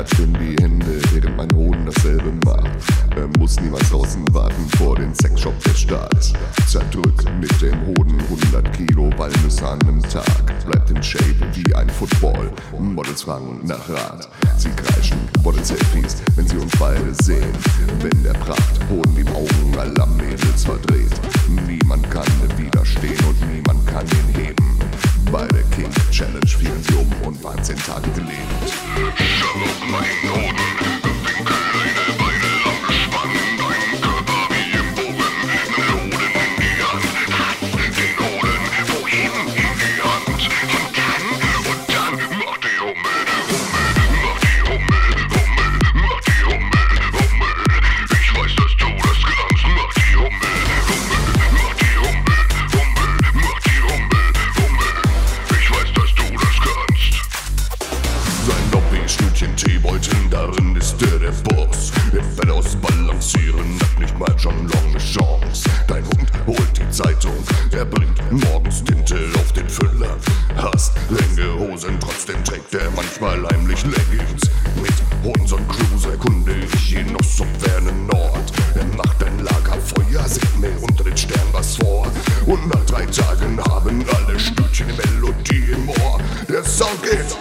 klatscht in die Hände, während mein Hoden dasselbe macht. Er muss niemals draußen warten vor den Sexshop des Staats. Zerdrückt mit dem Hoden 100 Kilo Walnüsse an einem Tag. Bleibt in Shape wie ein Football. Models fragen nach Rat. Sie kreischen, wollen Selfies, wenn sie uns beide sehen. Wenn der Pracht Hoden die Augen aller Mädels verdreht. Niemand kann widerstehen und niemand kann ihn heben. Bei der King Challenge fielen sie um und waren zehn Tage gelebt. Shalom, my holding. Boss. Er fällt aus Balancieren, hat nicht mal schon lange Chance. Dein Hund holt die Zeitung, er bringt morgens Tinte auf den Füller. Hast enge Hosen, trotzdem trägt er manchmal heimlich Leggings. Mit unseren Crews erkunde ich ihn aus zum fernen Nord. Er macht ein Lagerfeuer, singt mir unter den Sternen was vor. Und nach drei Tagen haben alle Stütchen die Melodie im Ohr. Der Sound geht.